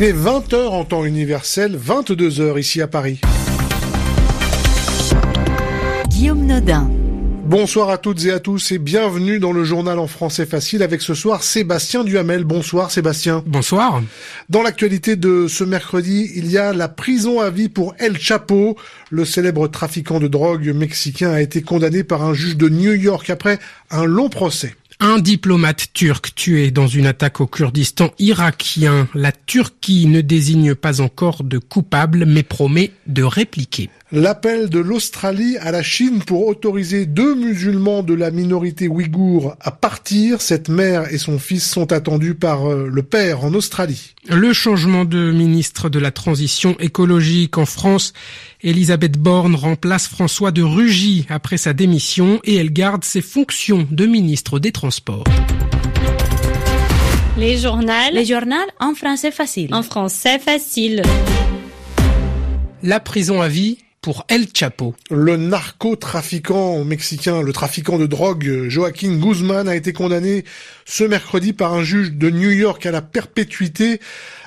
Il est 20h en temps universel, 22h ici à Paris. Guillaume Nodin. Bonsoir à toutes et à tous et bienvenue dans le journal en français facile avec ce soir Sébastien Duhamel. Bonsoir Sébastien. Bonsoir. Dans l'actualité de ce mercredi, il y a la prison à vie pour El Chapo. Le célèbre trafiquant de drogue mexicain a été condamné par un juge de New York après un long procès. Un diplomate turc tué dans une attaque au Kurdistan irakien. La Turquie ne désigne pas encore de coupable mais promet de répliquer. L'appel de l'Australie à la Chine pour autoriser deux musulmans de la minorité ouïghour à partir. Cette mère et son fils sont attendus par euh, le père en Australie. Le changement de ministre de la Transition écologique en France, Elisabeth Borne remplace François de Rugy après sa démission et elle garde ses fonctions de ministre des Transports. Les journaux. Les journaux en français facile. En français facile. La prison à vie pour El Chapo. Le narcotrafiquant mexicain, le trafiquant de drogue Joaquin Guzman a été condamné ce mercredi par un juge de New York à la perpétuité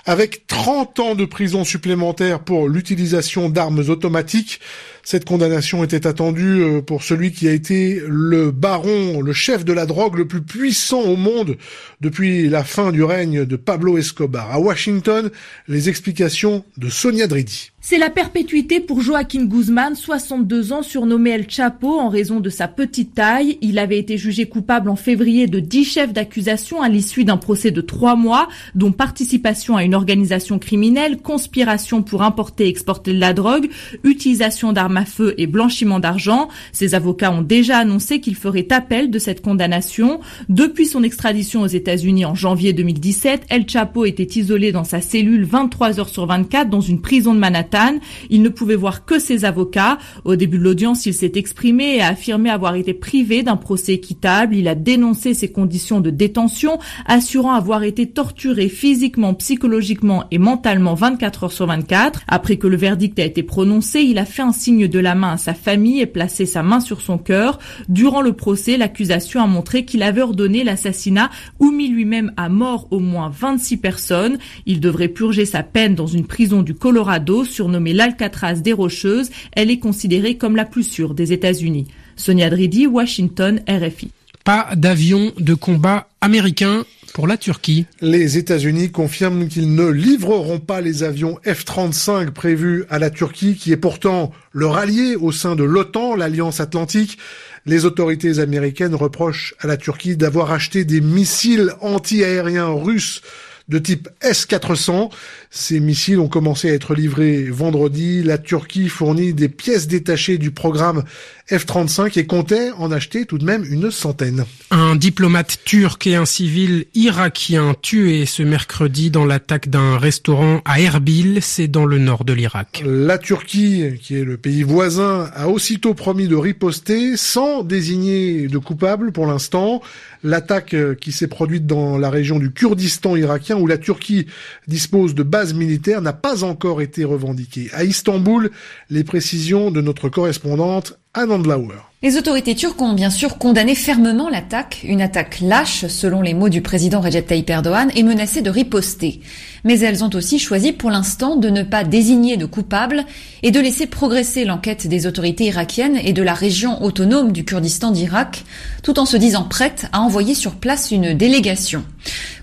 avec 30 ans de prison supplémentaire pour l'utilisation d'armes automatiques. Cette condamnation était attendue euh, pour celui qui a été le baron, le chef de la drogue le plus puissant au monde depuis la fin du règne de Pablo Escobar. À Washington, les explications de Sonia Dridi. C'est la perpétuité pour Joaquin Guzman, 62 ans, surnommé El Chapo en raison de sa petite taille. Il avait été jugé coupable en février de 10 chefs d'accusation à l'issue d'un procès de 3 mois, dont participation à une organisation criminelle, conspiration pour importer et exporter de la drogue, utilisation d'armes à feu et blanchiment d'argent. Ses avocats ont déjà annoncé qu'il ferait appel de cette condamnation. Depuis son extradition aux États-Unis en janvier 2017, El Chapo était isolé dans sa cellule 23 heures sur 24 dans une prison de Manhattan il ne pouvait voir que ses avocats. Au début de l'audience, il s'est exprimé et a affirmé avoir été privé d'un procès équitable. Il a dénoncé ses conditions de détention, assurant avoir été torturé physiquement, psychologiquement et mentalement 24 heures sur 24. Après que le verdict a été prononcé, il a fait un signe de la main à sa famille et placé sa main sur son cœur. Durant le procès, l'accusation a montré qu'il avait ordonné l'assassinat ou mis lui-même à mort au moins 26 personnes. Il devrait purger sa peine dans une prison du Colorado surnommée l'Alcatraz des Rocheuses, elle est considérée comme la plus sûre des États-Unis. Sonia Dridi, Washington, RFI. Pas d'avion de combat américain pour la Turquie. Les États-Unis confirment qu'ils ne livreront pas les avions F-35 prévus à la Turquie, qui est pourtant leur allié au sein de l'OTAN, l'Alliance Atlantique. Les autorités américaines reprochent à la Turquie d'avoir acheté des missiles anti-aériens russes de type S-400. Ces missiles ont commencé à être livrés vendredi. La Turquie fournit des pièces détachées du programme F-35 et comptait en acheter tout de même une centaine. Un diplomate turc et un civil irakien tués ce mercredi dans l'attaque d'un restaurant à Erbil, c'est dans le nord de l'Irak. La Turquie, qui est le pays voisin, a aussitôt promis de riposter sans désigner de coupable pour l'instant. L'attaque qui s'est produite dans la région du Kurdistan irakien où la Turquie dispose de bases militaires n'a pas encore été revendiquée. À Istanbul, les précisions de notre correspondante Les autorités turques ont bien sûr condamné fermement l'attaque, une attaque lâche selon les mots du président Recep Tayyip Erdogan et menacé de riposter. Mais elles ont aussi choisi pour l'instant de ne pas désigner de coupables et de laisser progresser l'enquête des autorités irakiennes et de la région autonome du Kurdistan d'Irak, tout en se disant prête à envoyer sur place une délégation.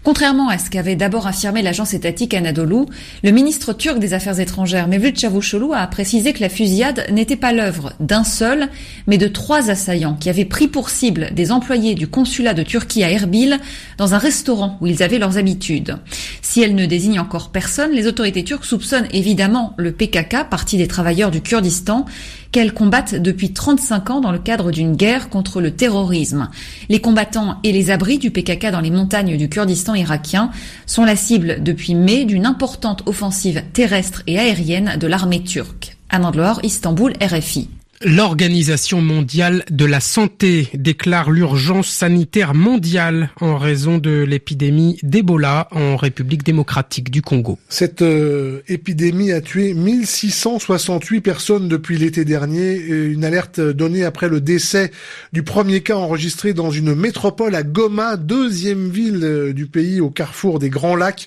Contrairement à ce qu'avait d'abord affirmé l'agence étatique Anadolu, le ministre turc des Affaires étrangères Mevlut Çavuşoğlu a précisé que la fusillade n'était pas l'œuvre d'un seul, mais de trois trois assaillants qui avaient pris pour cible des employés du consulat de Turquie à Erbil dans un restaurant où ils avaient leurs habitudes. Si elle ne désigne encore personne, les autorités turques soupçonnent évidemment le PKK, parti des travailleurs du Kurdistan, qu'elles combattent depuis 35 ans dans le cadre d'une guerre contre le terrorisme. Les combattants et les abris du PKK dans les montagnes du Kurdistan irakien sont la cible depuis mai d'une importante offensive terrestre et aérienne de l'armée turque. Anandloor, Istanbul, RFI. L'Organisation mondiale de la santé déclare l'urgence sanitaire mondiale en raison de l'épidémie d'Ebola en République démocratique du Congo. Cette euh, épidémie a tué 1668 personnes depuis l'été dernier, une alerte donnée après le décès du premier cas enregistré dans une métropole à Goma, deuxième ville euh, du pays au carrefour des Grands Lacs.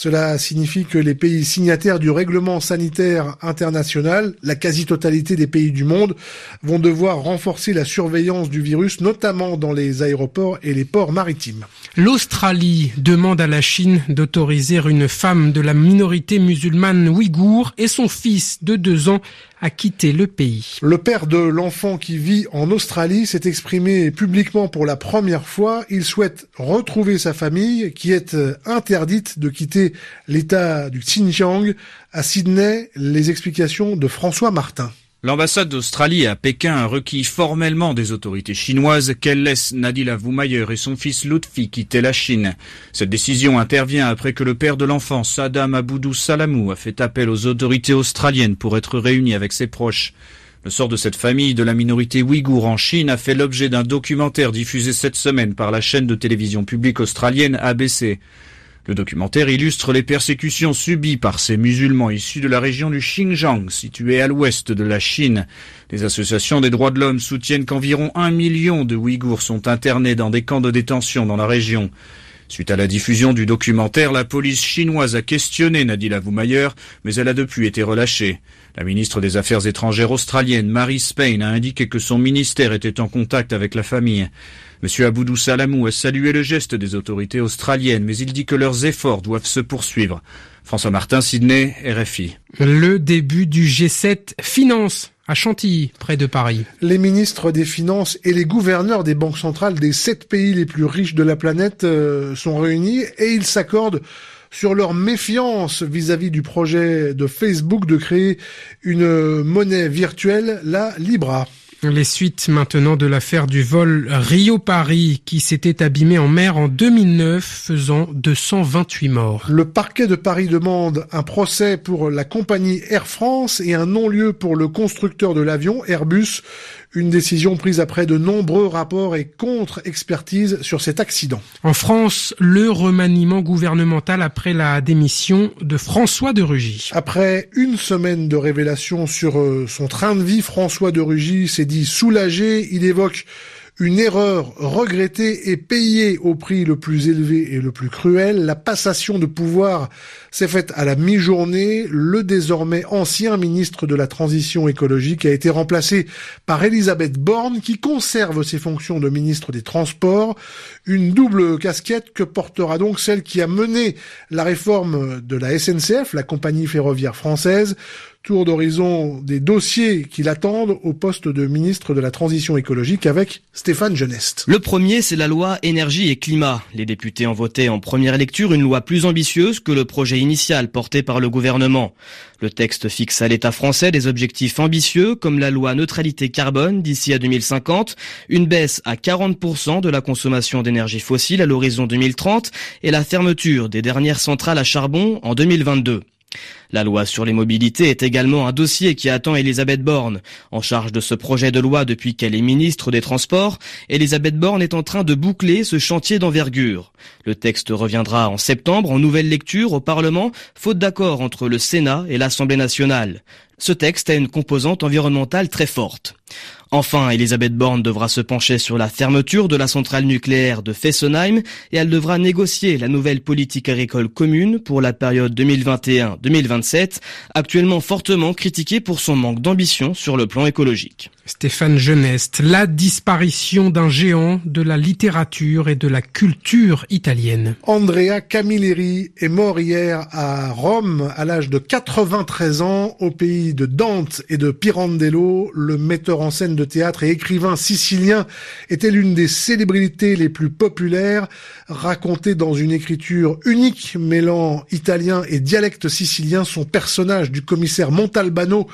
Cela signifie que les pays signataires du règlement sanitaire international, la quasi-totalité des pays du monde, vont devoir renforcer la surveillance du virus, notamment dans les aéroports et les ports maritimes. L'Australie demande à la Chine d'autoriser une femme de la minorité musulmane ouïghour et son fils de deux ans à quitter le pays. Le père de l'enfant qui vit en Australie s'est exprimé publiquement pour la première fois. Il souhaite retrouver sa famille qui est interdite de quitter l'état du Xinjiang. À Sydney, les explications de François Martin. L'ambassade d'Australie à Pékin a requis formellement des autorités chinoises qu'elle laisse Nadila Voumayer et son fils Lutfi quitter la Chine. Cette décision intervient après que le père de l'enfant, Saddam Aboudou Salamou, a fait appel aux autorités australiennes pour être réuni avec ses proches. Le sort de cette famille de la minorité ouïghour en Chine a fait l'objet d'un documentaire diffusé cette semaine par la chaîne de télévision publique australienne ABC. Le documentaire illustre les persécutions subies par ces musulmans issus de la région du Xinjiang, située à l'ouest de la Chine. Les associations des droits de l'homme soutiennent qu'environ un million de Ouïghours sont internés dans des camps de détention dans la région. Suite à la diffusion du documentaire, la police chinoise a questionné Nadila Voumayer, mais elle a depuis été relâchée. La ministre des Affaires étrangères australienne, Mary Spain, a indiqué que son ministère était en contact avec la famille. Monsieur Aboudou Salamou a salué le geste des autorités australiennes, mais il dit que leurs efforts doivent se poursuivre. François Martin, Sydney, RFI. Le début du G7 finance à Chantilly, près de Paris. Les ministres des Finances et les gouverneurs des banques centrales des sept pays les plus riches de la planète euh, sont réunis et ils s'accordent sur leur méfiance vis-à-vis du projet de Facebook de créer une monnaie virtuelle, la Libra. Les suites maintenant de l'affaire du vol Rio-Paris qui s'était abîmé en mer en 2009 faisant 228 morts. Le parquet de Paris demande un procès pour la compagnie Air France et un non-lieu pour le constructeur de l'avion Airbus. Une décision prise après de nombreux rapports et contre-expertises sur cet accident. En France, le remaniement gouvernemental après la démission de François de Rugy. Après une semaine de révélations sur euh, son train de vie, François de Rugy s'est dit soulagé. Il évoque une erreur regrettée et payée au prix le plus élevé et le plus cruel. La passation de pouvoir s'est faite à la mi-journée. Le désormais ancien ministre de la Transition écologique a été remplacé par Elisabeth Borne qui conserve ses fonctions de ministre des Transports. Une double casquette que portera donc celle qui a mené la réforme de la SNCF, la compagnie ferroviaire française tour d'horizon des dossiers qui l'attendent au poste de ministre de la Transition écologique avec Stéphane Genest. Le premier, c'est la loi énergie et climat. Les députés ont voté en première lecture une loi plus ambitieuse que le projet initial porté par le gouvernement. Le texte fixe à l'État français des objectifs ambitieux comme la loi neutralité carbone d'ici à 2050, une baisse à 40% de la consommation d'énergie fossile à l'horizon 2030 et la fermeture des dernières centrales à charbon en 2022. La loi sur les mobilités est également un dossier qui attend Elisabeth Borne. En charge de ce projet de loi depuis qu'elle est ministre des Transports, Elisabeth Borne est en train de boucler ce chantier d'envergure. Le texte reviendra en septembre en nouvelle lecture au Parlement, faute d'accord entre le Sénat et l'Assemblée nationale. Ce texte a une composante environnementale très forte. Enfin, Elisabeth Borne devra se pencher sur la fermeture de la centrale nucléaire de Fessenheim et elle devra négocier la nouvelle politique agricole commune pour la période 2021-2027, actuellement fortement critiquée pour son manque d'ambition sur le plan écologique. Stéphane Genest, la disparition d'un géant de la littérature et de la culture italienne. Andrea Camilleri est mort hier à Rome à l'âge de 93 ans au pays de Dante et de Pirandello. Le metteur en scène de théâtre et écrivain sicilien était l'une des célébrités les plus populaires, raconté dans une écriture unique mêlant italien et dialecte sicilien. Son personnage du commissaire Montalbano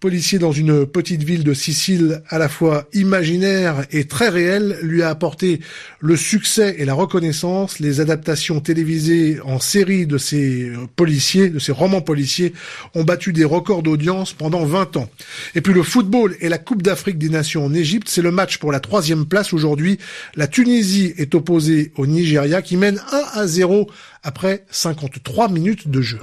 policier dans une petite ville de Sicile à la fois imaginaire et très réelle, lui a apporté le succès et la reconnaissance. Les adaptations télévisées en série de ces policiers, de ces romans policiers, ont battu des records d'audience pendant 20 ans. Et puis le football et la Coupe d'Afrique des Nations en Égypte, c'est le match pour la troisième place aujourd'hui. La Tunisie est opposée au Nigeria qui mène 1 à 0 après 53 minutes de jeu.